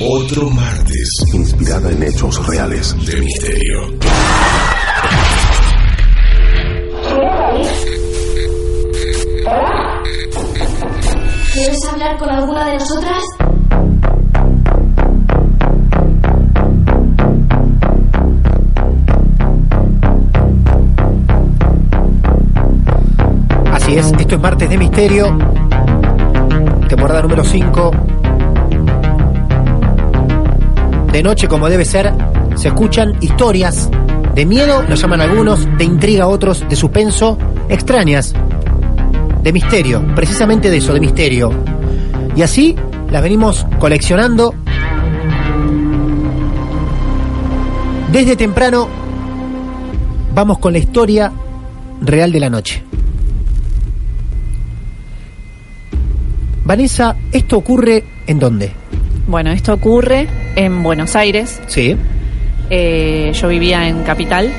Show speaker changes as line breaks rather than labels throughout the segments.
otro martes
inspirada en hechos reales.
de misterio.
¿Quieres hablar con alguna de nosotras?
Así es, esto es Martes de Misterio, temporada número 5. De noche, como debe ser, se escuchan historias de miedo, lo llaman algunos, de intriga otros, de suspenso, extrañas, de misterio, precisamente de eso, de misterio. Y así las venimos coleccionando desde temprano. Vamos con la historia real de la noche. Vanessa, ¿esto ocurre en dónde?
Bueno, esto ocurre en Buenos Aires.
Sí.
Eh, yo vivía en Capital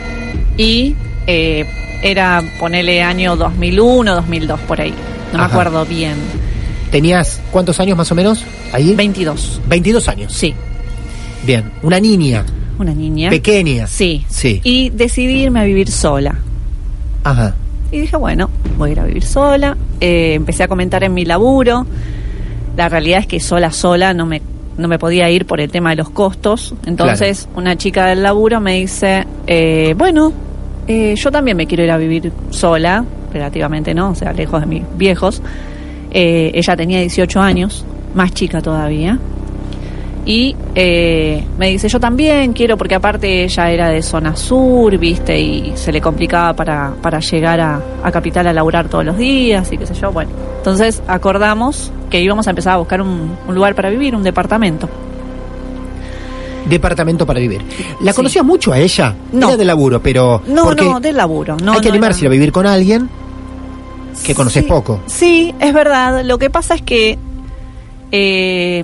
y eh, era, ponele año 2001, 2002, por ahí. No me acuerdo bien.
¿Tenías cuántos años más o menos ahí?
22.
22 años.
Sí,
Bien. Una niña.
una niña.
Pequeña.
Sí.
Sí.
Y decidí irme a vivir sola.
Ajá.
Y dije, bueno, voy a ir a vivir sola. Eh, empecé a comentar en mi laburo. La realidad es que sola, sola no me, no me podía ir por el tema de los costos. Entonces, una chica del laburo me dice, eh, bueno, eh, yo también me quiero ir a vivir sola, relativamente no, o sea, lejos de mis viejos. Eh, ella tenía 18 años, más chica todavía. Y me dice, yo también quiero, porque aparte ella era de zona sur, viste, y se le complicaba para, para llegar a, a Capital a laburar todos los días y qué sé yo. Bueno, entonces acordamos que íbamos a empezar a buscar un, un lugar para vivir, un departamento.
Departamento para vivir. ¿La
Sí.
conocías mucho a ella?
No.
Era de laburo, pero.
No, no, del laburo. No,
hay que
no
animarse a vivir con alguien que conoces
Sí,
poco.
Sí, es verdad. Lo que pasa es que eh,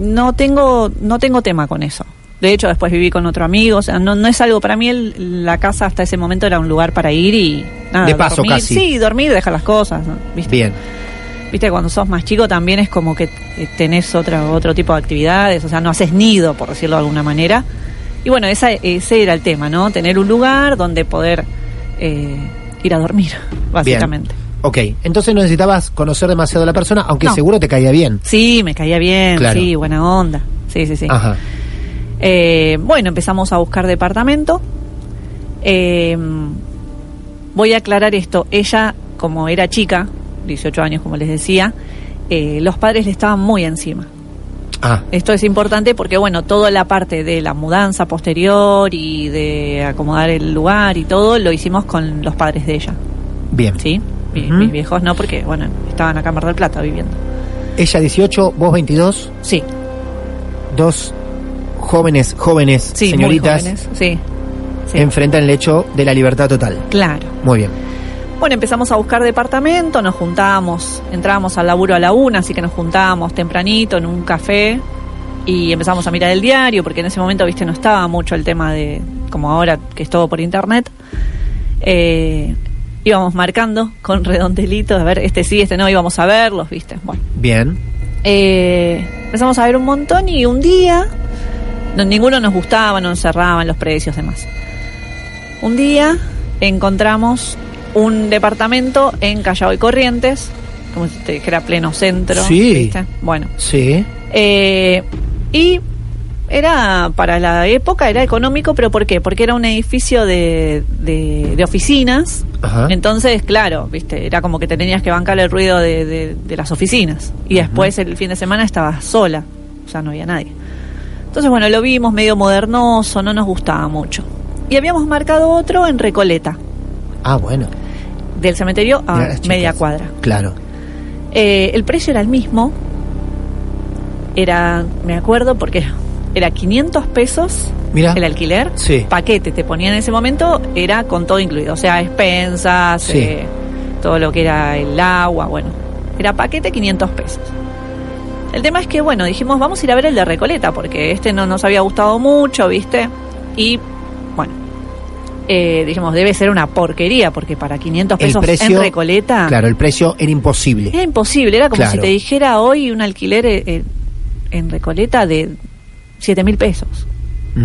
no tengo no tengo tema con eso. De hecho, después viví con otro amigo. O sea, no, no es algo para mí. el- la casa hasta ese momento era un lugar para ir y nada,
De paso,
dormir.
casi.
Sí, dormir, dejar las cosas. ¿no? ¿Viste?
Bien.
Viste, cuando sos más chico también es como que eh, tenés otra, otro tipo de actividades. O sea, no haces nido, por decirlo de alguna manera. Y bueno, esa, ese era el tema, ¿no? Tener un lugar donde poder eh, ir a dormir, básicamente.
Ok. Entonces no necesitabas conocer demasiado a la persona, aunque
No.
seguro te caía bien.
Sí, me caía bien,
Claro.
sí, buena onda. Sí, sí, sí.
Ajá.
Eh, bueno, empezamos a buscar departamento. Eh, voy a aclarar esto. Ella, como era chica, 18 años, como les decía, eh, los padres le estaban muy encima.
Ah,
Esto es importante porque, bueno, toda la parte de la mudanza posterior y de acomodar el lugar y todo lo hicimos con los padres de ella,
bien.
¿sí? Mis viejos no, porque, bueno, estaban acá en Mar del Plata viviendo.
Ella 18, vos 22,
Sí,
dos jóvenes, jóvenes,
sí,
señoritas,
muy jóvenes. Sí, sí.
enfrentan el hecho de la libertad total.
claro.
Muy bien.
Bueno, empezamos a buscar departamento, nos juntábamos, entrábamos al laburo a la una, así que nos juntábamos tempranito en un café y empezamos a mirar el diario, porque en ese momento, viste, no estaba mucho el tema de, como ahora, que es todo por internet. Eh, íbamos marcando con redondelitos, a ver, este sí, este no, íbamos a verlos, viste. Bueno,
Bien.
eh, empezamos a ver un montón y un día no, ninguno nos gustaba, no nos cerraban los precios, demás. Un día encontramos un departamento en Callao y Corrientes, como si te dijera pleno centro.
Sí.
¿viste? Bueno,
Sí.
eh, y era para la época era económico, pero ¿por qué? Porque era un edificio de, de, de oficinas.
Ajá.
Entonces, claro, viste, era como que te tenías que bancar el ruido de, de- de las oficinas. Y después el fin de semana estabas sola, o sea, no había nadie. Entonces, bueno, lo vimos medio modernoso, no nos gustaba mucho. Y habíamos marcado otro en Recoleta,
Ah, bueno.
Del cementerio a
chicas.
media cuadra.
Claro.
Eh, el precio era el mismo. Era, me acuerdo, porque era 500 pesos
Mira.
el alquiler.
Sí.
Paquete te ponían en ese momento, era con todo incluido. O sea, expensas,
Sí.
eh, todo lo que era el agua, bueno. Era paquete 500 pesos. El tema es que, bueno, dijimos, vamos a ir a ver el de Recoleta, porque este no nos había gustado mucho, ¿viste? Y, eh, dijimos, debe ser una porquería, porque para 500
El
pesos
precio.
en Recoleta...
Claro, el precio era imposible.
Era imposible, era como
Claro.
si te dijera hoy un alquiler eh, eh, en Recoleta de 7 mil pesos.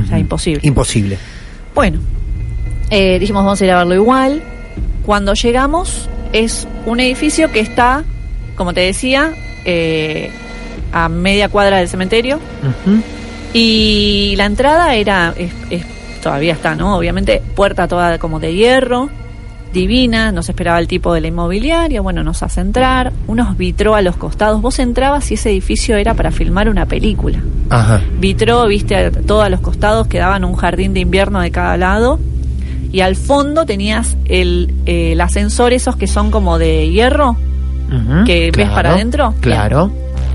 O sea, imposible.
Imposible.
Bueno, eh, dijimos vamos a ir a verlo igual. Cuando llegamos es un edificio que está, como te decía, eh, a media cuadra del cementerio y la entrada era, es- es- todavía está, ¿no? Obviamente, puerta toda como de hierro, divina, nos esperaba el tipo de la inmobiliaria, bueno, nos hace entrar, unos vitró a los costados, vos entrabas y ese edificio era para filmar una película.
Ajá.
Vitró, viste, a todos a los costados quedaban un jardín de invierno de cada lado y al fondo tenías el, eh, el ascensor esos que son como de hierro. ¿Que ves para adentro?
Claro.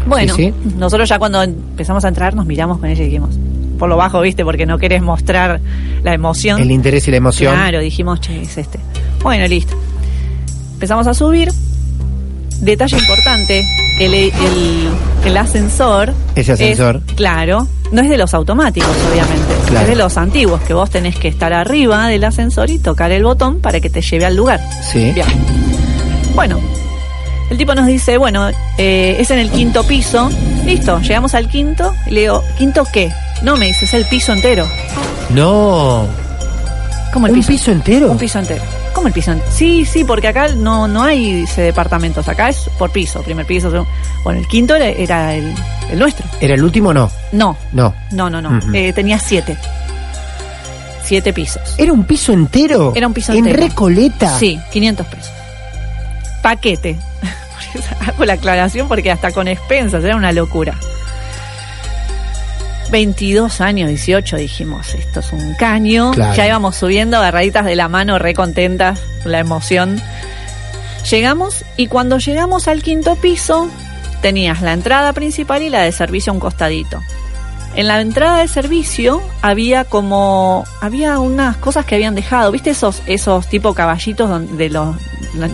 Bueno,
Sí,
nosotros ya cuando empezamos a entrar nos miramos con ella y dijimos, por lo bajo, viste, porque no querés mostrar la emoción.
El interés y la emoción.
Claro, dijimos, che, es este. Bueno, listo. Empezamos a subir. Detalle importante, el, el, el ascensor.
Ese ascensor.
es- claro, no es de los automáticos, obviamente.
Claro.
Es de los antiguos, que vos tenés que estar arriba del ascensor y tocar el botón para que te lleve al lugar.
Sí.
Bien. Bueno, el tipo nos dice, bueno, eh, es en el quinto piso. Listo, llegamos al quinto. Y le digo, ¿quinto qué? No, me dice, es el piso entero.
No.
¿Cómo el
¿Un
piso?
piso entero?
Un piso entero. ¿Cómo el piso entero? Sí, sí, porque acá no, no hay dice, departamentos. Acá es por piso, primer piso. segundo. Bueno, el quinto era, era el, el nuestro.
¿Era el último o no?
No,
No.
no, no, no.
Ujú.
Eh, tenía siete. Siete pisos.
¿Era un piso entero?
Era un piso
¿En
entero.
Recoleta?
Sí, 500 pesos. Paquete. Por eso Hago la aclaración porque hasta con expensas era una locura. 22 años, 18, dijimos, esto es un caño.
Claro.
Ya íbamos subiendo, agarraditas de la mano, re contentas, la emoción. Llegamos y cuando llegamos al quinto piso, tenías la entrada principal y la de servicio a un costadito. En la entrada de servicio había como había unas cosas que habían dejado, ¿viste esos esos tipo caballitos don- de los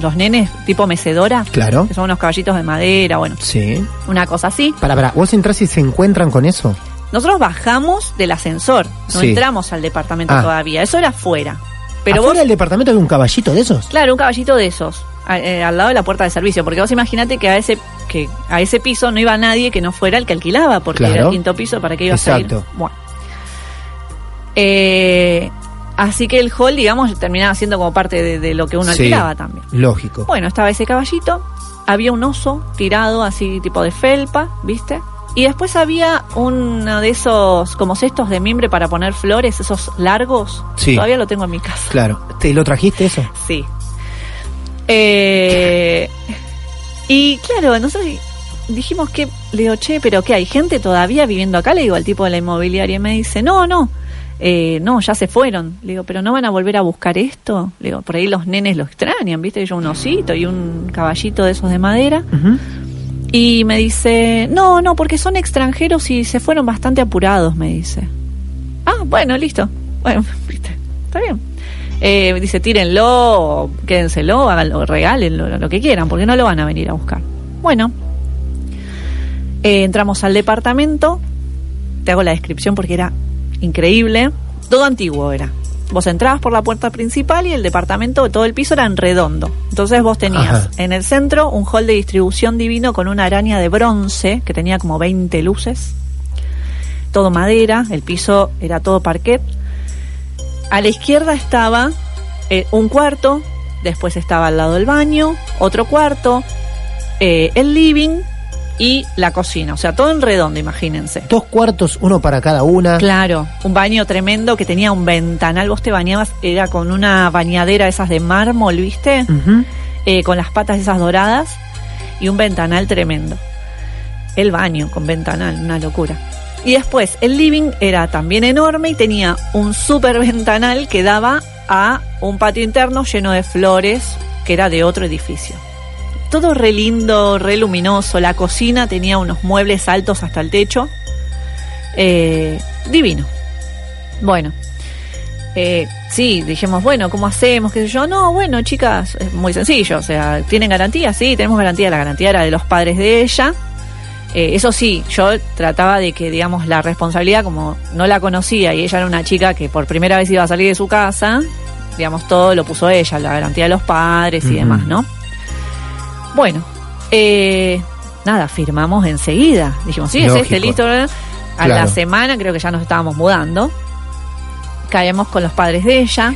los nenes tipo mecedora?
Claro.
Que son unos caballitos de madera, bueno,
Sí.
una cosa así.
Para, para, vos entrás y se encuentran con eso.
Nosotros bajamos del ascensor, no
Sí.
entramos al departamento
Ah.
todavía, eso era afuera. Pero
Afuera del departamento había un caballito de esos.
Claro, un caballito de esos, a- eh, al lado de la puerta de servicio, porque vos imaginate que a ese que a ese piso no iba nadie que no fuera el que alquilaba, porque
Claro.
era el quinto piso, ¿para qué ibas a ir?
Exacto.
Bueno. Eh, así que el hall, digamos, terminaba siendo como parte de, de lo que uno
Sí.
alquilaba también.
Lógico.
Bueno, estaba ese caballito, había un oso tirado así tipo de felpa, ¿viste? Y después había uno de esos como cestos de mimbre para poner flores, esos largos.
Sí.
Todavía lo tengo en mi casa.
Claro. ¿Te lo trajiste eso?
Sí. Eh, y claro, nosotros dijimos que, le digo, che, pero ¿qué hay gente todavía viviendo acá? Le digo al tipo de la inmobiliaria y me dice, no, no, eh, no, ya se fueron. Le digo, pero no van a volver a buscar esto. Le digo, por ahí los nenes lo extrañan, ¿viste? Yo un osito y un caballito de esos de madera.
Ujú.
Y me dice, no, no, porque son extranjeros y se fueron bastante apurados, me dice. Ah, bueno, listo. Bueno, viste, está bien. Eh, dice, tírenlo, quédenselo, háganlo, regálenlo, lo que quieran, porque no lo van a venir a buscar. Bueno, eh, entramos al departamento, te hago la descripción porque era increíble, todo antiguo era. Vos entrabas por la puerta principal y el departamento, todo el piso era en redondo. Entonces vos tenías
Ajá.
en el centro un hall de distribución divino con una araña de bronce que tenía como 20 luces. Todo madera, el piso era todo parquet. A la izquierda estaba eh, un cuarto, después estaba al lado el baño, otro cuarto, eh, el living y la cocina. O sea, todo en redondo, imagínense.
Dos cuartos, uno para cada una.
Claro, un baño tremendo que tenía un ventanal. Vos te bañabas, era con una bañadera esas de mármol, ¿viste? Eh, con las patas esas doradas y un ventanal tremendo. El baño con ventanal, una locura. Y después, el living era también enorme y tenía un super ventanal que daba a un patio interno lleno de flores que era de otro edificio. Todo re lindo, re luminoso. La cocina tenía unos muebles altos hasta el techo. Eh, divino. Bueno, eh, sí, dijimos, bueno, ¿cómo hacemos? ¿Qué sé yo? No, bueno, chicas, es muy sencillo. O sea, ¿tienen garantía? Sí, tenemos garantía. La garantía era de los padres de ella. Eh, eso sí, yo trataba de que, digamos, la responsabilidad, como no la conocía y ella era una chica que por primera vez iba a salir de su casa, digamos, todo lo puso ella, la garantía de los padres y demás, ¿no? Bueno, eh, nada, firmamos enseguida. Dijimos, sí, es
Lógico.
este, listo. A la semana creo que ya nos estábamos mudando. Caemos con los padres de ella.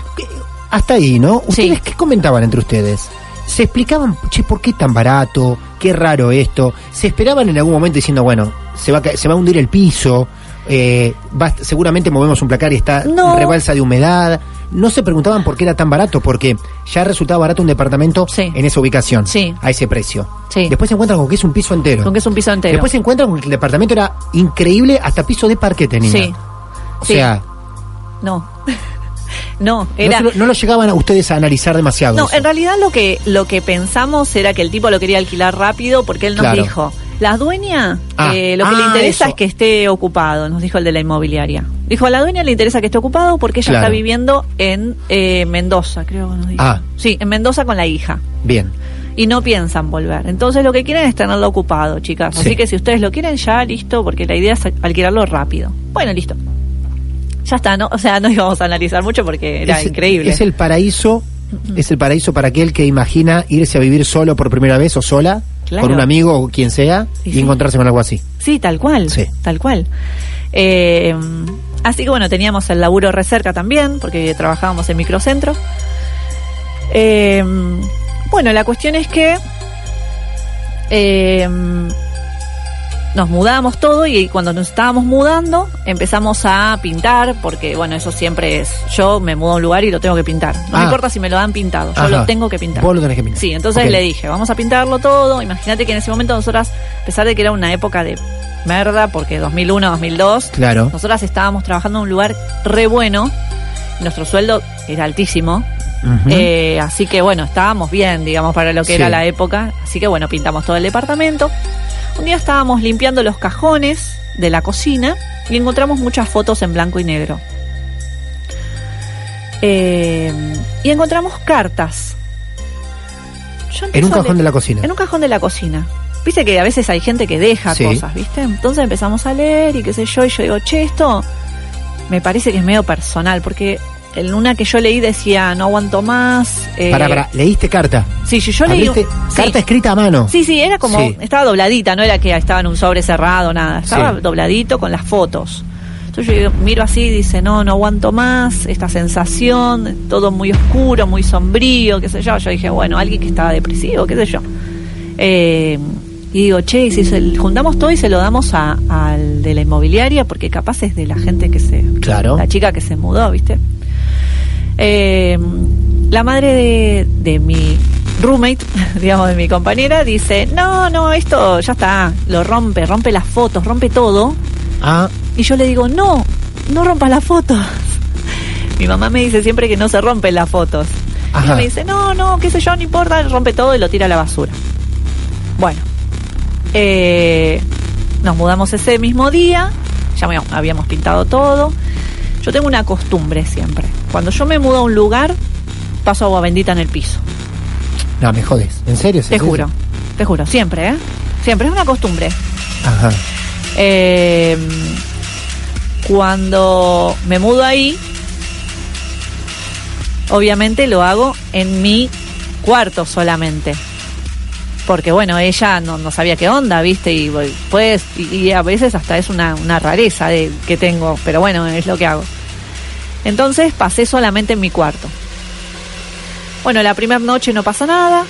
Hasta ahí, ¿no? ¿Ustedes
Sí.
qué comentaban entre ustedes? ¿Se explicaban, che, por qué tan barato? ¿Qué raro esto? ¿Se esperaban en algún momento diciendo, bueno, se va a, se va a hundir el piso? Eh, va- seguramente movemos un placar y está
No.
rebalsa de humedad. No se preguntaban por qué era tan barato, porque ya resultaba barato un departamento
Sí.
en esa ubicación,
Sí.
a ese precio.
Sí.
Después se encuentran con que es un piso entero.
Con que es un piso entero.
Después se encuentran con que el departamento era increíble, hasta piso de parque tenía.
Sí.
O sea,
No. no, era.
no lo llegaban a ustedes a analizar demasiado.
No,
eso.
en realidad lo que lo que pensamos era que el tipo lo quería alquilar rápido porque él nos
Claro.
dijo, la dueña
Ah,
eh, lo que le
ah,
interesa
eso.
es que esté ocupado, nos dijo el de la inmobiliaria. Dijo, a la dueña le interesa que esté ocupado porque ella
Claro.
está viviendo en eh, Mendoza, creo que nos dijo.
Ah.
Sí, en Mendoza con la hija.
Bien.
Y no piensan volver. Entonces lo que quieren es tenerlo ocupado, chicas.
Sí.
Así que si ustedes lo quieren ya, listo, porque la idea es alquilarlo rápido. Bueno, listo. Ya está, ¿no? O sea, no íbamos a analizar mucho porque era
es,
increíble.
Es el paraíso, es el paraíso para aquel que imagina irse a vivir solo por primera vez o sola,
Claro.
con un amigo o quien sea,
Y
y,
sí.
encontrarse con algo así.
Sí, tal cual.
Sí.
Tal cual. Eh, así que bueno, teníamos el laburo re cerca también, porque trabajábamos en microcentro. Eh, bueno, la cuestión es que eh, nos mudamos todo y cuando nos estábamos mudando empezamos a pintar, porque bueno, eso siempre es, yo me mudo a un lugar y lo tengo que pintar. No me
Ah.
importa si me lo dan pintado, yo
Ajá.
lo tengo que pintar.
Vos lo tenés que pintar.
Sí, entonces le dije, vamos a pintarlo todo. Imagínate que en ese momento nosotras, a pesar de que era una época de merda, porque 2001, 2002,
Claro.
nosotras estábamos trabajando en un lugar re bueno. Nuestro sueldo era altísimo. Eh, así que bueno, estábamos bien, digamos, para lo que
Sí.
era la época. Así que bueno, pintamos todo el departamento. Un día estábamos limpiando los cajones de la cocina y encontramos muchas fotos en blanco y negro. Eh, y encontramos cartas.
En un cajón de la cocina.
en un cajón de la cocina. Viste que a veces hay gente que deja
Sí.
cosas, ¿viste? Entonces empezamos a leer y qué sé yo, y yo digo, che, esto me parece que es medio personal, porque en una que yo leí decía, no aguanto más. eh,
Para, para, ¿leíste carta?
Sí, sí, yo leí. un-
¿Abriste
sí.
carta escrita a mano?
Sí, sí, era como,
Sí.
estaba dobladita, no era que estaba en un sobre cerrado, nada, estaba
Sí.
dobladito con las fotos. Entonces yo miro así y dice, no, no aguanto más, esta sensación, todo muy oscuro, muy sombrío, qué sé yo. Yo dije, bueno, alguien que estaba depresivo, qué sé yo. Eh, y digo, che, y si se- juntamos todo y se lo damos a- al de la inmobiliaria, porque capaz es de la gente que se,
Claro.
la chica que se mudó, ¿viste? Eh, la madre de, de mi roommate, digamos, de mi compañera, dice, no, no, esto ya está, lo rompe, rompe las fotos, rompe todo.
Ah,
Y yo le digo, no, no rompas las fotos. Mi mamá me dice siempre que no se rompen las fotos. Y ella me dice, no, no, qué sé yo, no importa, rompe todo y lo tira a la basura. Bueno, eh, nos mudamos ese mismo día, ya habíamos pintado todo. Yo tengo una costumbre siempre. Cuando yo me mudo a un lugar, paso agua bendita en el piso.
no, me jodes. ¿En serio? ¿Es
Te juro, te juro, siempre, ¿eh? Siempre, es una costumbre.
Ajá.
Eh, cuando me mudo ahí, obviamente lo hago en mi cuarto solamente. Porque bueno, ella no, no sabía qué onda, ¿viste? Y pues, y, y a veces hasta es una, una rareza de, que tengo, pero bueno, es lo que hago. Entonces pasé solamente en mi cuarto. Bueno, la primera noche no pasa nada.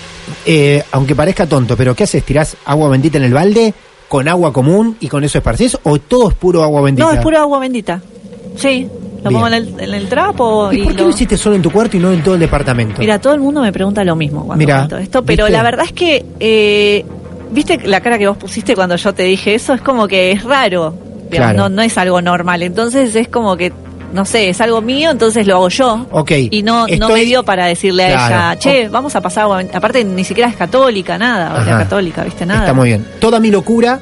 Eh, aunque parezca tonto, pero ¿qué haces? ¿Tirás agua bendita en el balde? con agua común y con eso esparcís o todo es puro agua bendita?
No, es pura agua bendita. Sí, lo
Bien.
pongo en el, en el trapo
¿Y
y,
por qué
lo-
hiciste solo en tu cuarto y no en todo el departamento?
Mira, todo el mundo me pregunta lo mismo cuando
Mira,
cuento esto, pero
¿viste?
la verdad es que, eh, viste la cara que vos pusiste cuando yo te dije eso, es como que es raro, digamos,
Claro.
no, no es algo normal, entonces es como que, no sé, es algo mío, entonces lo hago yo.
Ok,
Y no, no me dio para decirle a ella, che, vamos a pasar agua bendita". Aparte, ni siquiera es católica, nada, o sea, católica, viste, nada.
Está muy bien. Toda mi locura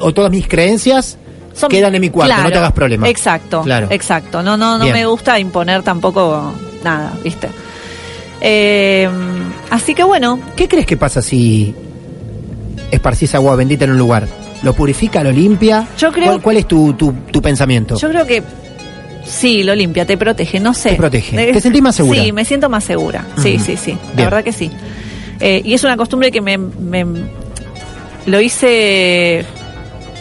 o todas mis creencias
Son-
quedan en mi cuarto,
Claro,
no te hagas problema.
Exacto,
Claro.
exacto. No, no, no
Bien.
me gusta imponer tampoco nada, ¿viste? Eh, así que bueno,
¿Qué crees que pasa si esparcís agua bendita en un lugar? ¿Lo purifica, lo limpia?
Yo creo-
¿Cuál, cuál es tu, tu, tu pensamiento?
yo creo que sí, lo limpia, te protege, no sé.
Te protege.
Eh,
¿Te sentís más segura?
Sí, me siento más segura. Sí, sí, sí. La
Bien.
verdad que sí. Eh, y es una costumbre que me, me- lo hice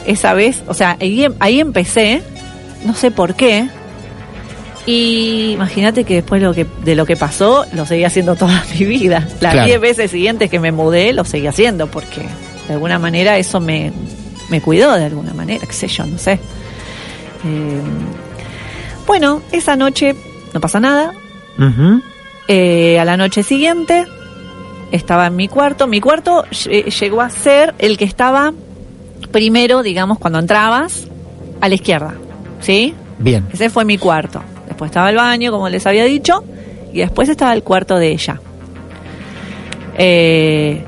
esa vez, o sea, ahí, em- ahí empecé, no sé por qué. Y imagínate que después lo que, de lo que pasó, lo seguí haciendo toda mi vida. Las
Claro.
10 veces siguientes que me mudé, lo seguí haciendo, porque de alguna manera eso me, me cuidó, de alguna manera, qué sé yo, no sé. Eh, bueno, esa noche no pasa nada. Eh, a la noche siguiente estaba en mi cuarto. Mi cuarto lle- llegó a ser el que estaba primero, digamos, cuando entrabas, a la izquierda. ¿Sí?
Bien.
Ese fue mi cuarto. Después estaba el baño, como les había dicho, y después estaba el cuarto de ella. Eh,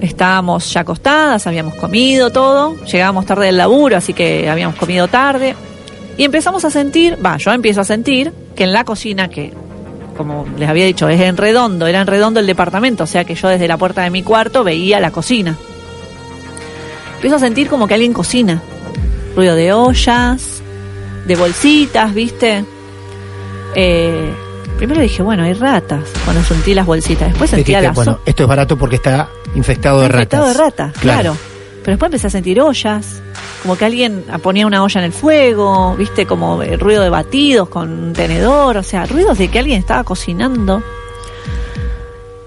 estábamos ya acostadas, habíamos comido todo, llegábamos tarde del laburo, así que habíamos comido tarde. Y empezamos a sentir, va, yo empiezo a sentir que en la cocina, que como les había dicho, es en redondo, era en redondo el departamento, o sea que yo desde la puerta de mi cuarto veía la cocina. Empiezo a sentir como que alguien cocina. Ruido de ollas, de bolsitas, ¿viste? Eh, primero dije, bueno, hay ratas cuando sentí las bolsitas. Después sentía
Dijiste,
las
bueno, esto es barato porque está infectado de ratas.
infectado de ratas, claro. Pero después empecé a sentir ollas, como que alguien ponía una olla en el fuego, viste, como el ruido de batidos con un tenedor, o sea, ruidos de que alguien estaba cocinando.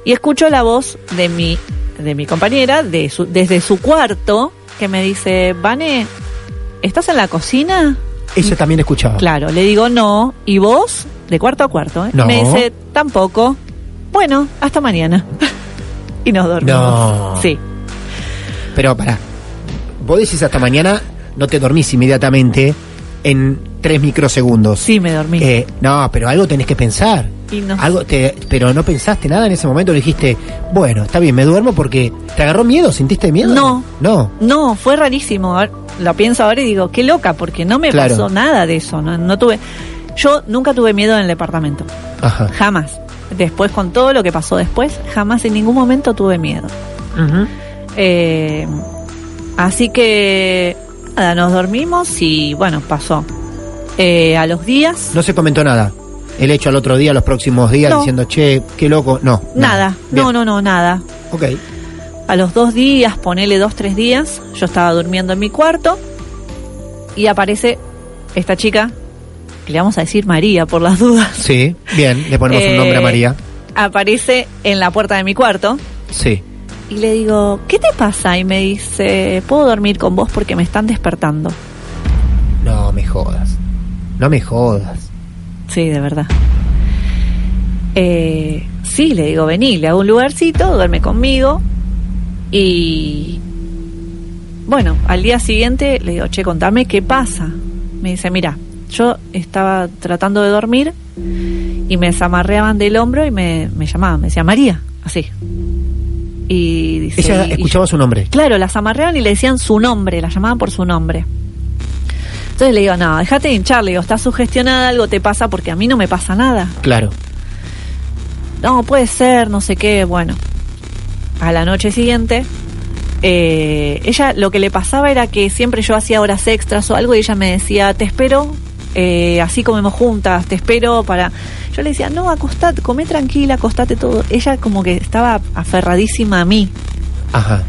Y escucho la voz de mi, de mi compañera de su- desde su cuarto que me dice, Vane, ¿estás en la cocina?
Ella también escuchaba.
Claro, le digo no, y vos, de cuarto a cuarto, ¿eh?
No.
me dice tampoco. Bueno, hasta mañana. y nos dormimos.
No.
Sí.
Pero pará. Vos decís hasta mañana, no te dormís inmediatamente en tres microsegundos.
Sí, me dormí.
Eh, no, pero algo tenés que pensar.
Y no-
Algo te, pero no pensaste nada en ese momento, le dijiste, bueno, está bien, me duermo porque te agarró miedo, ¿sintiste miedo?
No.
No.
No, fue rarísimo. Ahora- Lo pienso ahora y digo, qué loca, porque no me
Claro.
pasó nada de eso. No, no tuve. Yo nunca tuve miedo en el departamento.
Ajá.
Jamás. Después, con todo lo que pasó después, jamás en ningún momento tuve miedo. Eh, así que, nada, nos dormimos y bueno, pasó. Eh, a los días,
No se comentó nada. El hecho al otro día, los próximos días,
No.
diciendo, che, qué loco. No.
nada. No, no, no, nada.
Ok.
A los dos días, ponele dos, tres días, yo estaba durmiendo en mi cuarto y aparece esta chica, que le vamos a decir María por las dudas.
Sí, bien, le ponemos un
Eh,
nombre a María.
Aparece en la puerta de mi cuarto
Sí.
y le digo, ¿qué te pasa? Y me dice, ¿puedo dormir con vos porque me están despertando?
No me jodas. No me jodas.
Sí, de verdad. Eh, sí, le digo, vení, le hago un lugarcito, duerme conmigo. Y bueno, al día siguiente le digo, che, contame qué pasa. Me dice, mira, yo estaba tratando de dormir y me desamarreaban del hombro y me, me llamaban, me decía María, así. Y dice,
Ella
y-
escuchaba su nombre.
Claro, las amarreaban y le decían su nombre, la llamaban por su nombre. Entonces le digo, no, déjate de hinchar, le digo, estás sugestionada, algo te pasa porque a mí no me pasa nada.
Claro.
No, puede ser, no sé qué, bueno. A la noche siguiente, eh, ella lo que le pasaba era que siempre yo hacía horas extras o algo y ella me decía, te espero, eh, así comemos juntas, te espero para... Yo le decía, no, acostate, come tranquila, acostate todo. Ella como que estaba aferradísima a mí.
Ajá.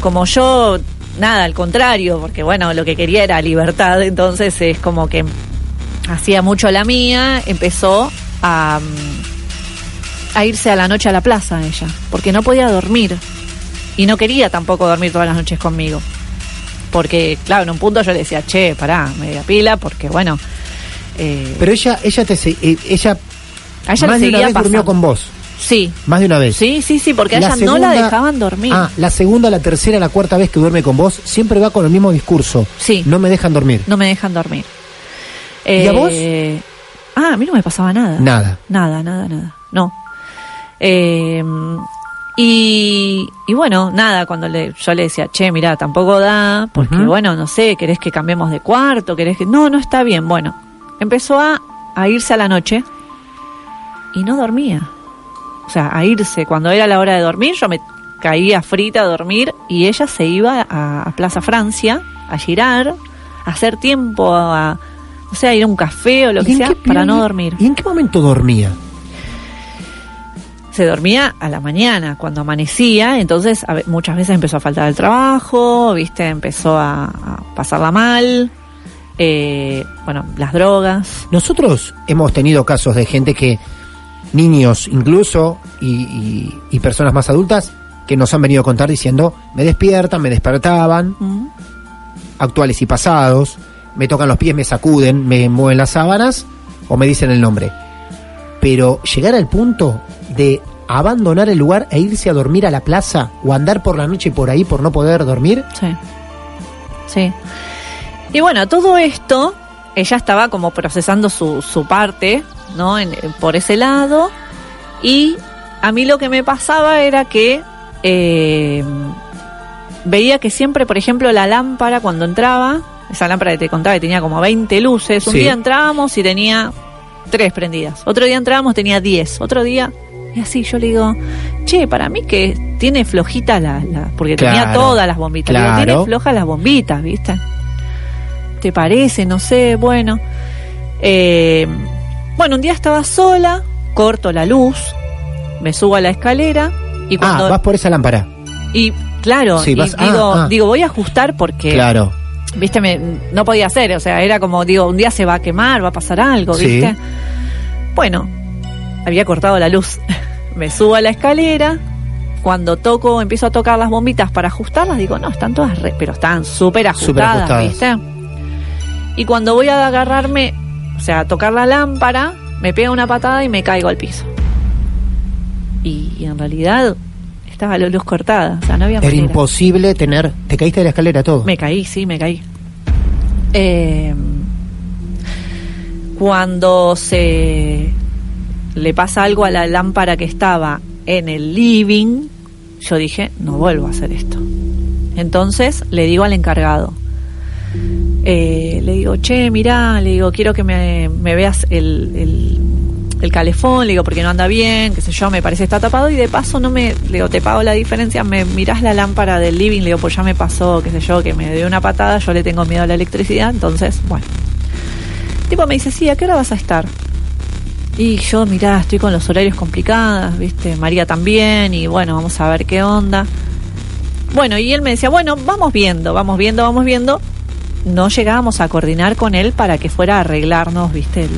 como yo, nada, al contrario, porque bueno, lo que quería era libertad, entonces es como que hacía mucho la mía, empezó a, mm, a irse a la noche a la plaza ella, porque no podía dormir y no quería tampoco dormir todas las noches conmigo. Porque, claro, en un punto yo le decía, che, pará, media pila, porque bueno. eh,
Pero ella, ella te se- eh, ella,
a ella
más
le
de una durmió con vos.
Sí,
Más de una vez.
sí, sí, sí, porque a ella no la dejaban dormir.
Ah, la segunda, la tercera, la cuarta vez que duerme con vos, siempre va con el mismo discurso.
Sí.
No me dejan dormir.
No me dejan dormir.
¿Y a vos?
Ah, a mí no me pasaba nada.
Nada.
Nada, nada, nada. No. Eh, y, y bueno, nada, cuando le, yo le decía, che, mira, tampoco da, porque bueno, no sé, querés que cambiemos de cuarto, querés que... No, no está bien. Bueno, empezó a, a irse a la noche y no dormía. O sea, a irse. Cuando era la hora de dormir, yo me caía frita a dormir y ella se iba a, Plaza Francia a girar, a hacer tiempo, a, o sea, a ir a un café o lo
¿Y
que sea, para no dormir.
¿Y en qué momento dormía?
se dormía a la mañana, cuando amanecía, entonces a muchas veces empezó a faltar el trabajo, viste, empezó a, a pasarla mal, eh, bueno, las drogas.
Nosotros hemos tenido casos de gente que, niños incluso, y, y- y personas más adultas, que nos han venido a contar diciendo, me despiertan, me despertaban, actuales y pasados, me tocan los pies, me sacuden, me mueven las sábanas o me dicen el nombre. Pero llegar al punto de abandonar el lugar e irse a dormir a la plaza o andar por la noche por ahí por no poder dormir,
Sí. Sí. Y bueno, todo esto, ella estaba como procesando su, su parte, ¿no? En- por ese lado. Y a mí lo que me pasaba era que eh, veía que siempre, por ejemplo, la lámpara cuando entraba, esa lámpara que te contaba que tenía como 20 luces, un
Sí.
día entrábamos y tenía tres prendidas. Otro día entrábamos tenía 10. Otro día, y así yo le digo, che, para mí que tiene flojita la, la- porque tenía todas las bombitas. Digo, tiene flojas las bombitas, ¿viste? ¿Te parece? No sé, bueno. Eh, bueno, un día estaba sola, corto la luz, me subo a la escalera y cuando...
ah, vas por esa lámpara.
Y claro,
Sí,
y
vas- ah,
digo,
ah.
digo, voy a ajustar porque,
Claro.
viste, me, no podía hacer, o sea, era como, digo, un día se va a quemar, va a pasar algo,
Sí.
viste. Bueno, había cortado la luz, me subo a la escalera, cuando toco, empiezo a tocar las bombitas para ajustarlas, digo, no, están todas, re- pero están súper
Súper
ajustadas,
ajustadas.
viste. Y cuando voy a agarrarme, o sea, tocar la lámpara, me pega una patada y me caigo al piso. Y, y en realidad estaba la luz cortada, o sea, no había
Era
manera.
imposible tener... Te caíste de la escalera todo.
Me caí, sí, me caí. Eh, cuando se le pasa algo a la lámpara que estaba en el living, yo dije, no vuelvo a hacer esto. Entonces le digo al encargado, eh, le digo, che, mirá, le digo, quiero que me, veas el, el, calefón, le digo, porque no anda bien, qué sé yo, me parece está tapado y de paso no me, le digo, te pago la diferencia, me mirás la lámpara del living, le digo, pues ya me pasó, qué sé yo, que me dio una patada, yo le tengo miedo a la electricidad, entonces, bueno. Tipo me dice, sí, ¿a qué hora vas a estar? Y yo, mirá, estoy con los horarios complicados, ¿viste? María también, y bueno, vamos a ver qué onda. Bueno, y él me decía, bueno, vamos viendo, vamos viendo, vamos viendo. No llegábamos a coordinar con él para que fuera a arreglarnos, ¿viste? Él,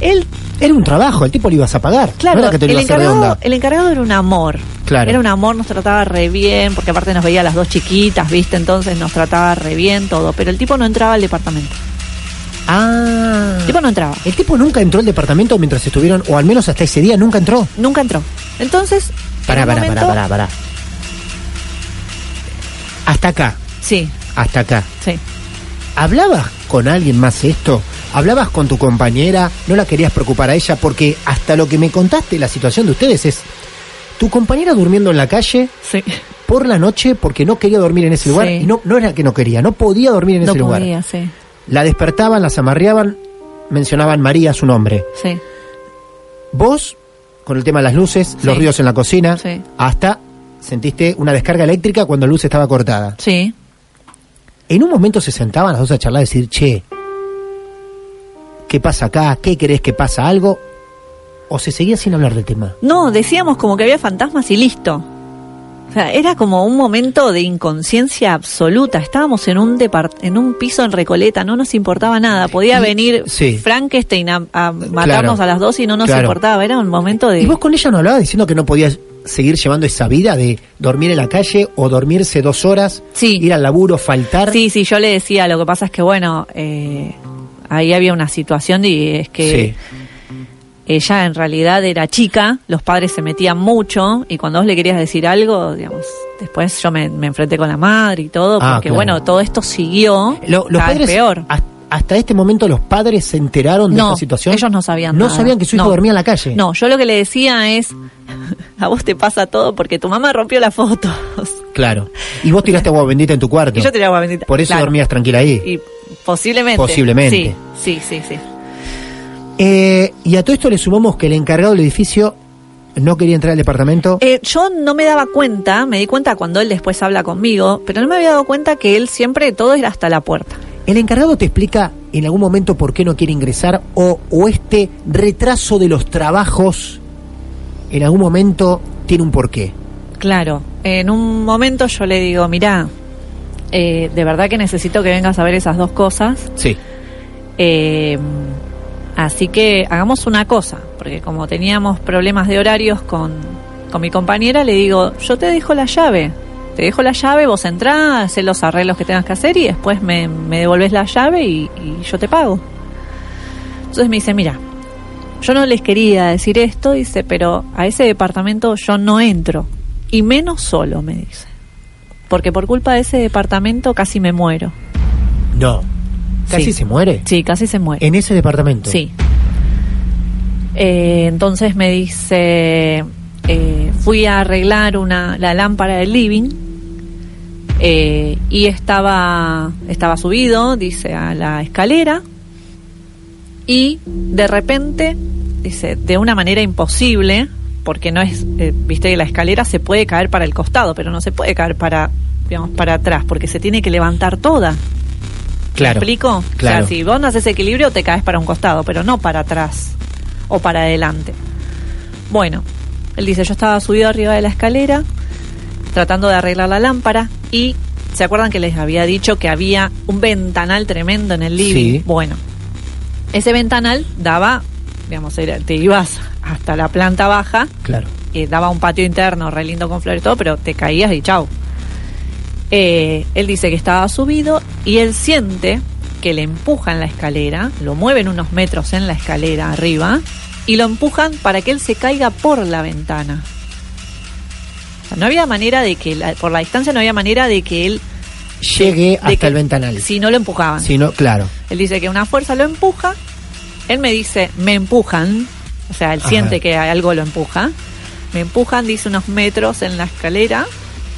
él
Era un trabajo, el tipo lo ibas a pagar.
claro,
no era que te lo
el, encargado, el encargado era un amor.
Claro.
Era un amor, nos trataba re bien, porque aparte nos veía a las dos chiquitas, ¿viste? Entonces nos trataba re bien todo. Pero el tipo no entraba al departamento.
Ah.
El tipo no entraba.
El tipo nunca entró al departamento mientras estuvieron, o al menos hasta ese día nunca entró.
Nunca entró. Entonces.
Pará,
en
pará, pará, pará, pará. Hasta acá,
Sí,
hasta acá.
sí.
¿Hablabas con alguien más esto? ¿Hablabas con tu compañera? ¿No la querías preocupar a ella? Porque hasta lo que me contaste, la situación de ustedes es tu compañera durmiendo en la calle
Sí.
por la noche porque no quería dormir en ese lugar.
Sí.
Y no, no era que no quería, no podía dormir en
No
ese lugar.
podía, sí.
La despertaban, las amarreaban, mencionaban María, su nombre.
Sí.
Vos, con el tema de las luces, los ruidos en la cocina, hasta sentiste una descarga eléctrica cuando la luz estaba cortada.
Sí.
En un momento se sentaban las dos a charlar y decir, che, ¿qué pasa acá? ¿Qué querés que pasa algo? ¿O se seguía sin hablar del tema?
No, decíamos como que había fantasmas y listo. O sea, era como un momento de inconsciencia absoluta. Estábamos en un depart en un piso en Recoleta, no nos importaba nada. Podía
Y-
venir
sí.
Frankenstein a, a matarnos
Claro.
a las dos y no nos
Claro.
importaba. Era un momento de...
¿Y vos con ella no hablabas diciendo que no podías seguir llevando esa vida de dormir en la calle o dormirse dos horas,
Sí.
ir al laburo, faltar?
Sí, sí, yo le decía, lo que pasa es que, bueno, eh, ahí había una situación y es que ella en realidad era chica, los padres se metían mucho y cuando vos le querías decir algo, digamos, después yo me, me enfrenté con la madre y todo,
Ah,
porque
claro.
bueno, todo esto siguió
Lo- los padres,
peor.
has- hasta este momento los padres se enteraron de
No,
esta situación.
ellos no sabían
No
nada.
sabían que su hijo
No.
dormía en la calle.
No, yo lo que le decía es, a vos te pasa todo porque tu mamá rompió las fotos.
Claro. Y vos tiraste agua bendita en tu cuarto.
Y yo tiraba agua bendita.
Por eso
Claro.
dormías tranquila ahí.
Y posiblemente.
Posiblemente.
Sí, sí, sí, sí.
Eh, y a todo esto le sumamos que el encargado del edificio no quería entrar al departamento.
Eh, yo no me daba cuenta, me di cuenta cuando él después habla conmigo, pero no me había dado cuenta que él siempre todo era hasta la puerta.
¿El encargado te explica en algún momento por qué no quiere ingresar o, o este retraso de los trabajos en algún momento tiene un porqué?
Claro, en un momento yo le digo, mirá, eh, de verdad que necesito que vengas a ver esas dos cosas.
Sí.
Eh, así que hagamos una cosa, porque como teníamos problemas de horarios con, con mi compañera, le digo, yo te dejo la llave. Te dejo la llave, vos entrás, haces los arreglos que tengas que hacer y después me, me devolves la llave y, y yo te pago. Entonces me dice, mira, yo no les quería decir esto, dice, pero a ese departamento yo no entro. Y menos solo, me dice. Porque por culpa de ese departamento casi me muero.
No. ¿Casi
Sí.
se muere?
Sí, casi se muere.
En ese departamento.
Sí. Eh, entonces me dice, eh, fui a arreglar una, la lámpara del living eh, y estaba, estaba subido, dice, a la escalera y de repente, dice, de una manera imposible, porque no es, eh, viste que la escalera se puede caer para el costado, pero no se puede caer para, digamos, para atrás, porque se tiene que levantar toda.
Claro.
¿Me explico?
Claro.
O sea, si vos no haces equilibrio, te caes para un costado, pero no para atrás o para adelante. Bueno, él dice, yo estaba subido arriba de la escalera, tratando de arreglar la lámpara, y ¿se acuerdan que les había dicho que había un ventanal tremendo en el living?
Sí.
Bueno, ese ventanal daba, digamos, era- te ibas hasta la planta baja,
Claro.
eh, daba un patio interno re lindo con flores y todo, pero te caías y chau. Eh, él dice que estaba subido y él siente que le empujan la escalera, lo mueven unos metros en la escalera arriba y lo empujan para que él se caiga por la ventana. No había manera de que, la- por la distancia no había manera de que él
Llegue hasta
que-
el ventanal.
Si no lo empujaban.
Si no, claro.
Él dice que una fuerza lo empuja. Él me dice, me empujan. O sea, él
Ajá.
siente que algo lo empuja. Me empujan, dice, unos metros en la escalera.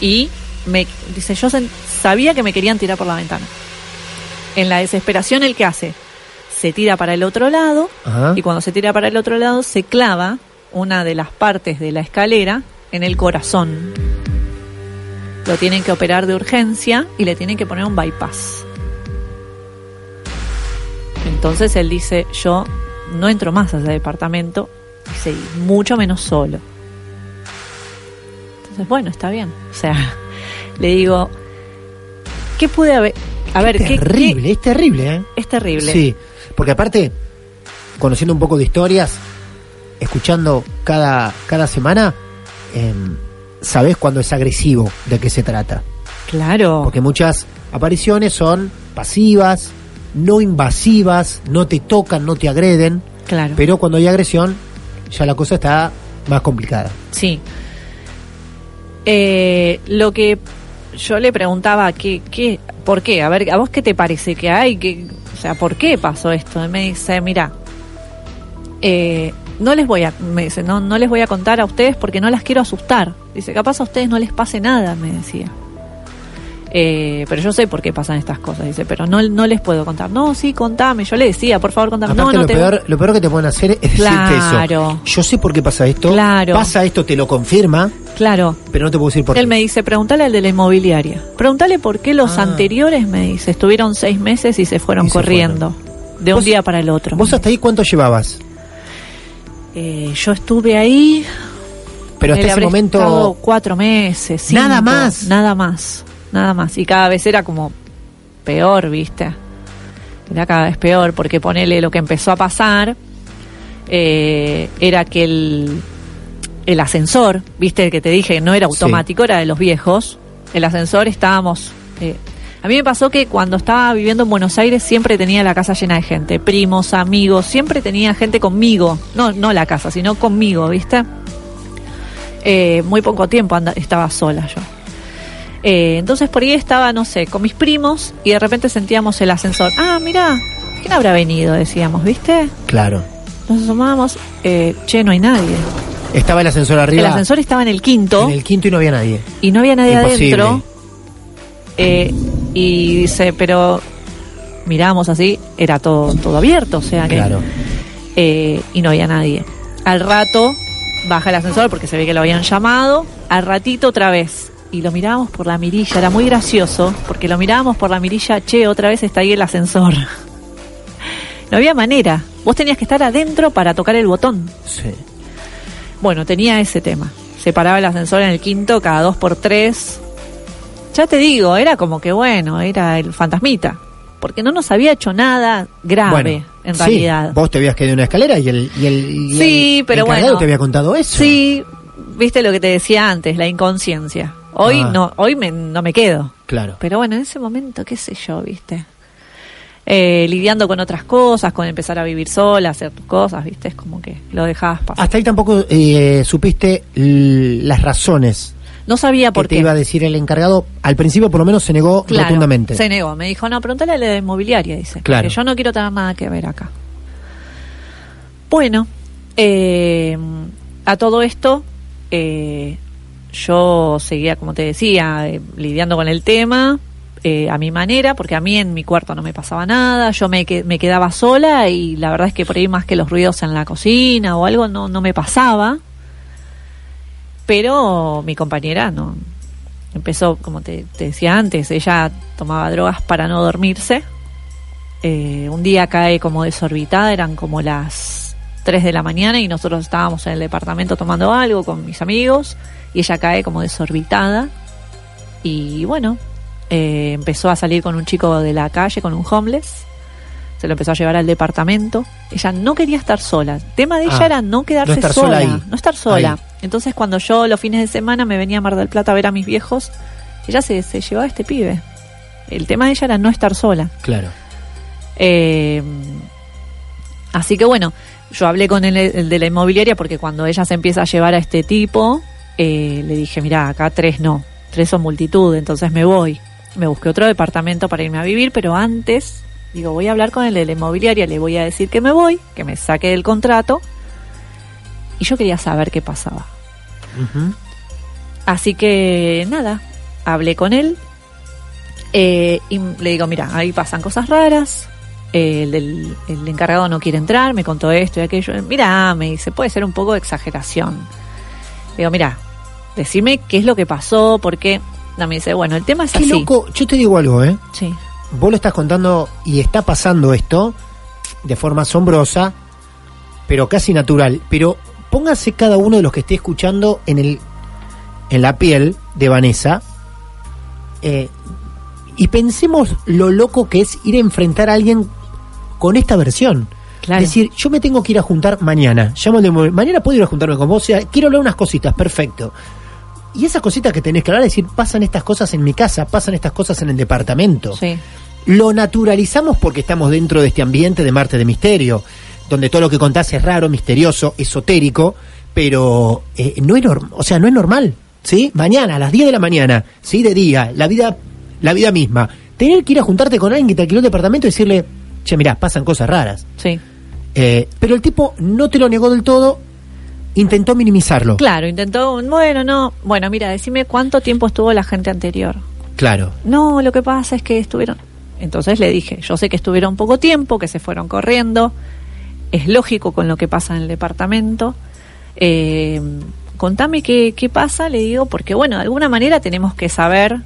Y me dice, yo sabía que me querían tirar por la ventana. En la desesperación, ¿el que hace? Se tira para el otro lado.
Ajá.
Y cuando se tira para el otro lado, se clava una de las partes de la escalera en el corazón. Lo tienen que operar de urgencia y le tienen que poner un bypass. Entonces él dice, yo no entro más a ese departamento, dice, y mucho menos solo. Entonces, bueno, está bien. O sea, le digo, ¿qué pude haber? A ver, ¿qué,
terrible,
qué-
es terrible, ¿eh?
Es terrible.
Sí, porque aparte, conociendo un poco de historias, escuchando cada, cada semana, em, sabes cuando es agresivo de qué se trata.
Claro.
Porque muchas apariciones son pasivas, no invasivas, no te tocan, no te agreden,
Claro.
pero cuando hay agresión, ya la cosa está más complicada.
Sí. Eh, lo que yo le preguntaba, ¿qué, qué, ¿por qué? A ver, ¿a vos qué te parece que hay? ¿Qué, o sea, ¿por qué pasó esto? Me dice, mira, eh, no les voy a, me dice, no, no les voy a contar a ustedes porque no las quiero asustar. Dice, capaz a ustedes no les pase nada, me decía. Eh, pero yo sé por qué pasan estas cosas, dice, pero no, no les puedo contar. No, sí, contame. Yo le decía, por favor, contame.
Aparte,
no, no
lo,
te
peor, lo peor que te pueden hacer es decirte
Claro.
eso. Yo sé por qué pasa esto,
Claro.
pasa esto, te lo confirma,
Claro.
pero no te puedo decir por
Él
qué.
me dice, pregúntale al de la inmobiliaria. Pregúntale por qué los
Ah.
anteriores, me dice, estuvieron seis meses y se fueron
Y se
corriendo. De un día para el otro.
¿Vos hasta ahí cuánto llevabas?
Eh, yo estuve ahí,
Pero hasta ese momento-
cuatro meses, cinco,
Nada más.
Nada más, nada más. Y cada vez era como peor, ¿viste? Era cada vez peor, porque ponele lo que empezó a pasar, eh, era que el, el ascensor, ¿viste? El que te dije, no era automático, era de los viejos. El ascensor estábamos... eh, a mí me pasó que cuando estaba viviendo en Buenos Aires siempre tenía la casa llena de gente, primos, amigos, siempre tenía gente conmigo, no, no la casa, sino conmigo, ¿viste? Eh, muy poco tiempo anda- estaba sola yo. Eh, entonces por ahí estaba, no sé, con mis primos y de repente sentíamos el ascensor. Ah, mira, ¿quién habrá venido? Decíamos, ¿viste?
Claro.
Nos asomábamos, eh, che, no hay nadie.
Estaba el ascensor arriba.
El ascensor estaba en el quinto
En el quinto y no había nadie.
y no había nadie
Imposible.
adentro. Eh, y dice, pero miramos así, era todo, todo abierto, o sea que.
Claro.
eh, y no había nadie. Al rato baja el ascensor porque se ve que lo habían llamado. Al ratito otra vez. Y lo mirábamos por la mirilla. Era muy gracioso porque lo mirábamos por la mirilla. Che, otra vez está ahí el ascensor. No había manera. Vos tenías que estar adentro para tocar el botón.
Sí.
Bueno, tenía ese tema. Se paraba el ascensor en el quinto cada dos por tres. Ya te digo, era como que bueno, era el fantasmita. Porque no nos había hecho nada grave,
Bueno,
en
sí,
realidad.
Vos te habías caído en una escalera y el, y el, y
Sí,
el
pero bueno.
te había contado eso.
Sí, viste lo que te decía antes, la inconsciencia. Hoy
Ah.
no, hoy me- no me quedo.
Claro.
Pero bueno, en ese momento, qué sé yo, viste. Eh, lidiando con otras cosas, con empezar a vivir sola, hacer tus cosas, viste, es como que lo dejabas pasar.
Hasta ahí tampoco eh, supiste las razones
No sabía
que
por
te
qué.
iba a decir el encargado. Al principio por lo menos se negó
Claro,
rotundamente.
Se negó, me dijo, no, pregúntale a la inmobiliaria, dice.
Claro.
Que yo no quiero tener nada que ver acá. Bueno, eh, a todo esto, eh, yo seguía, como te decía, eh, lidiando con el tema eh, a mi manera, porque a mí en mi cuarto no me pasaba nada, yo me, que- me quedaba sola y la verdad es que por ahí más que los ruidos en la cocina o algo no, no me pasaba. Pero mi compañera no, empezó, como te, decía antes, ella tomaba drogas para no dormirse. Eh, un día cae como desorbitada, eran como las 3 de la mañana y nosotros estábamos en el departamento tomando algo con mis amigos y ella cae como desorbitada. Y bueno, eh, empezó a salir con un chico de la calle, con un homeless. Se lo empezó a llevar al departamento. Ella no quería estar sola. El tema de ella
Ah,
era no quedarse
no sola
no estar sola.
Ahí.
Entonces cuando yo los fines de semana me venía a Mar del Plata a ver a mis viejos, ella se, se llevaba a este pibe. El tema de ella era no estar sola.
Claro.
Eh, así que bueno, yo hablé con el, el de la inmobiliaria porque cuando ella se empieza a llevar a este tipo, eh, le dije, mira, acá tres no, tres son multitud, entonces me voy. Me busqué otro departamento para irme a vivir, pero antes, digo, voy a hablar con el de la inmobiliaria, le voy a decir que me voy, que me saque del contrato. Y yo quería saber qué pasaba. Así que nada, hablé con él eh, y le digo, mira, ahí pasan cosas raras. eh, el, del- el encargado no quiere entrar, me contó esto y aquello. Mira, me dice, puede ser un poco de exageración. Le digo, mira, decime qué es lo que pasó, porque... No, me dice, bueno, el tema es
Qué
así.
loco. Yo te digo algo, ¿eh?
Sí,
Vos lo estás contando y está pasando esto de forma asombrosa, pero casi natural. Pero póngase cada uno de los que esté escuchando en el en la piel de Vanessa eh, y pensemos lo loco que es ir a enfrentar a alguien con esta versión.
claro.
Es decir, yo me tengo que ir a juntar mañana. Llamo de mañana puedo ir a juntarme con vos. O sea, quiero hablar unas cositas, perfecto. Y esas cositas que tenés que hablar, es decir, pasan estas cosas en mi casa, pasan estas cosas en el departamento.
sí,
Lo naturalizamos porque estamos dentro de este ambiente de Marte de Misterio, donde todo lo que contás es raro, misterioso, esotérico, pero eh, no es o sea, no es normal, ¿sí? Mañana a las 10 de la mañana, ¿sí? De día, la vida la vida misma. Tener que ir a juntarte con alguien que te alquiló un departamento y decirle, "Che, mirá, pasan cosas raras."
sí.
Eh, pero el tipo no te lo negó del todo, intentó minimizarlo.
Claro, intentó, bueno, no. Bueno, mira, decime cuánto tiempo estuvo la gente anterior.
Claro.
No, lo que pasa es que estuvieron. Entonces le dije, yo sé que estuvieron poco tiempo, que se fueron corriendo. Es lógico con lo que pasa en el departamento. Eh, contame qué, qué pasa, le digo, porque bueno, de alguna manera tenemos que saber.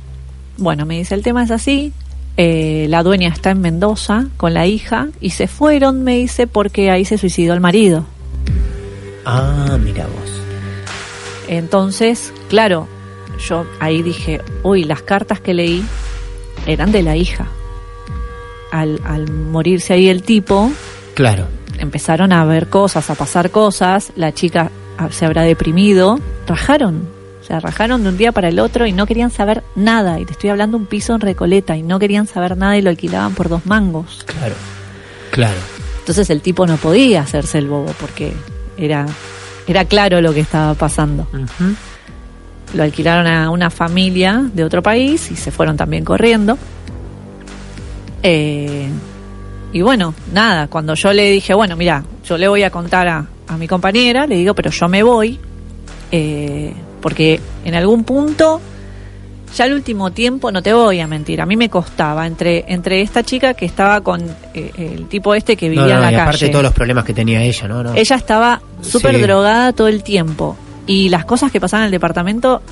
Bueno, me dice, el tema es así. eh, la dueña está en Mendoza con la hija y se fueron, me dice, porque ahí se suicidó el marido.
Ah, mira vos.
Entonces, claro, yo ahí dije, uy, las cartas que leí eran de la hija. Al, al morirse ahí el tipo,
Claro.
empezaron a ver cosas, a pasar cosas, la chica ah, se habrá deprimido, rajaron, o sea, rajaron de un día para el otro y no querían saber nada, y te estoy hablando un piso en Recoleta, y no querían saber nada y lo alquilaban por dos mangos.
Claro. Claro.
Entonces el tipo no podía hacerse el bobo porque era, era claro lo que estaba pasando. Lo alquilaron a una familia de otro país y se fueron también corriendo. Eh, y bueno, nada, cuando yo le dije, bueno, mira, yo le voy a contar a, a mi compañera, le digo, pero yo me voy, eh, porque en algún punto, ya el último tiempo, no te voy a mentir, a mí me costaba entre, entre esta chica que estaba con eh, el tipo este que vivía
No, no,
en la
y
calle.
aparte de todos los problemas que tenía ella, ¿no? no.
Ella estaba súper
Sí.
drogada todo el tiempo. Y las cosas que pasaban en el departamento,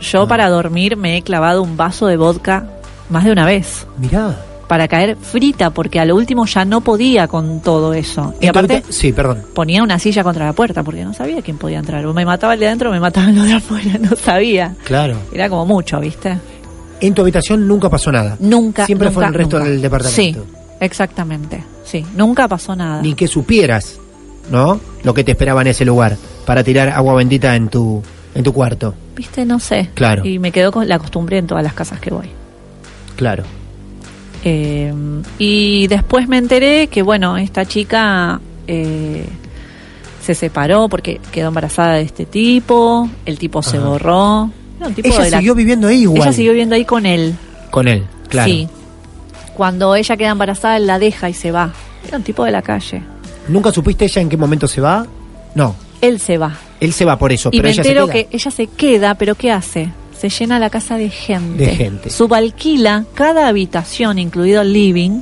yo
Ah.
para dormir me he clavado un vaso de vodka más de una vez.
Mirá.
Para caer frita, porque a lo último ya no podía con todo eso. Y aparte
Sí, perdón.
ponía una silla contra la puerta, porque no sabía quién podía entrar. O me mataba el de adentro o me mataba el de afuera, no sabía.
Claro.
Era como mucho, ¿viste?
En tu habitación nunca pasó nada.
Nunca.
Siempre fue
nunca,
en el resto
nunca.
del departamento.
Sí, exactamente. Sí, nunca pasó nada.
Ni que supieras, ¿no? Lo que te esperaba en ese lugar para tirar agua bendita en tu en tu cuarto.
¿Viste? No sé.
Claro.
Y me quedó con la costumbre en todas las casas que voy.
Claro.
Eh, y después me enteré que, bueno, esta chica eh, se separó porque quedó embarazada de este tipo, el tipo se borró. Era un tipo
Ella
de la-
siguió viviendo ahí igual.
Ella siguió viviendo ahí con él.
con él, claro.
Sí. Cuando ella queda embarazada, él la deja y se va. Era un tipo de la calle.
¿Nunca supiste ella en qué momento se va? No,
Él se va.
él se va por eso,
y
pero
me
ella
entero
se queda.
que ella se queda, pero ¿qué hace? Se llena la casa de gente.
De gente.
Subalquila cada habitación, incluido el living,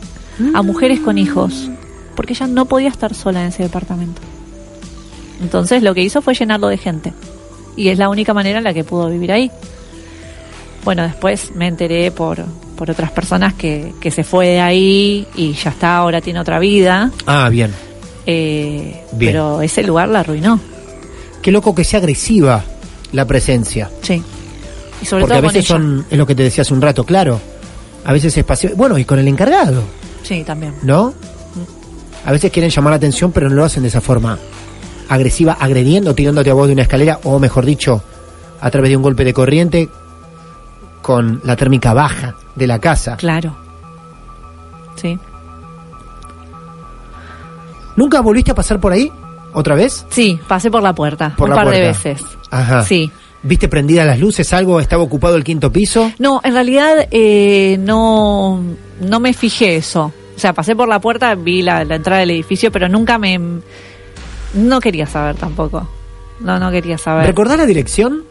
a mujeres con hijos. Porque ella no podía estar sola en ese departamento. Entonces lo que hizo fue llenarlo de gente. Y es la única manera en la que pudo vivir ahí. Bueno, después me enteré por, por otras personas que, que se fue de ahí y ya está, ahora tiene otra vida.
Ah, bien.
Eh,
Bien.
Pero ese lugar la arruinó.
Qué loco que sea agresiva la presencia.
Sí. Y sobre
Porque
todo
a veces
con ella.
son, es lo que te decía hace un rato, claro. A veces es pasivo. Bueno, y con el encargado,
Sí, también.
¿no? A veces quieren llamar la atención, pero no lo hacen de esa forma agresiva, agrediendo, tirándote a vos de una escalera, o mejor dicho, a través de un golpe de corriente con la térmica baja de la casa.
Claro. Sí.
¿Nunca volviste a pasar por ahí? ¿Otra vez?
Sí, pasé por la puerta
Por
un
la
par de veces.
Ajá.
Sí.
¿Viste prendidas las luces? ¿Algo? ¿Estaba ocupado el quinto piso?
No, en realidad eh, no, no me fijé eso. O sea, pasé por la puerta, vi la, la entrada del edificio, pero nunca me... No quería saber tampoco. No, no quería saber.
¿Recordás la dirección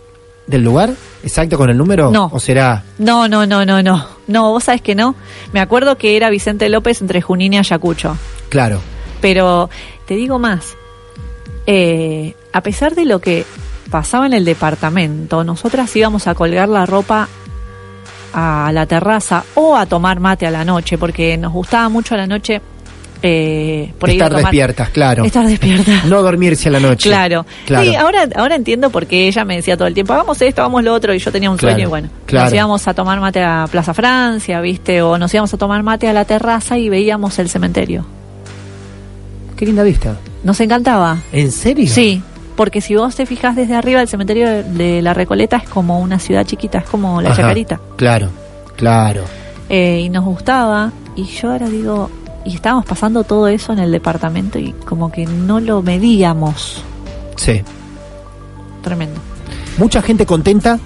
del lugar? ¿Exacto con el número?
No.
¿O será?
No, no, no, no, no. No, vos sabés que no. Me acuerdo que era Vicente López entre Junín y Ayacucho.
Claro.
Pero te digo más, eh, a pesar de lo que pasaba en el departamento, nosotras íbamos a colgar la ropa a la terraza o a tomar mate a la noche, porque nos gustaba mucho a la noche eh, por
Estar
tomar-
despiertas, claro.
Estar despierta.
No dormirse a la noche.
Claro.
Claro.
Sí, ahora, ahora entiendo porque ella me decía todo el tiempo, hagamos esto, hagamos lo otro, y yo tenía un
Claro,
sueño y bueno,
claro.
nos íbamos a tomar mate a Plaza Francia, ¿viste? O nos íbamos a tomar mate a la terraza y veíamos el cementerio.
Qué linda vista.
Nos encantaba.
¿En serio?
Sí, porque si vos te fijas desde arriba, el cementerio de, de La Recoleta es como una ciudad chiquita, es como la
Ajá.
Chacarita.
Claro, claro.
Eh, y nos gustaba, y yo ahora digo, y estábamos pasando todo eso en el departamento y como que no lo medíamos.
Sí.
Tremendo.
Mucha gente contenta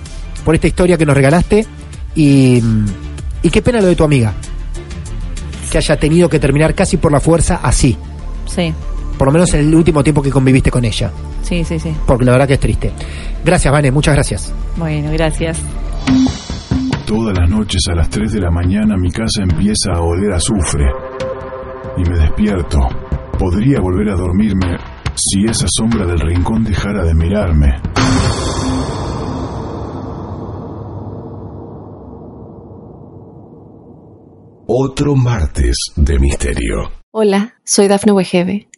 por esta historia que nos regalaste y, y qué pena lo de tu amiga. Que haya tenido que terminar casi por la fuerza así.
Sí,
Por lo menos en el último tiempo que conviviste con ella.
Sí, sí, sí.
Porque la verdad que es triste. Gracias, Vane, muchas gracias.
Bueno, gracias.
Todas las noches a las 3 de la mañana mi casa empieza a oler a azufre. Y me despierto. Podría volver a dormirme si esa sombra del rincón dejara de mirarme.
Otro martes de misterio.
Hola, soy Dafne Wegebe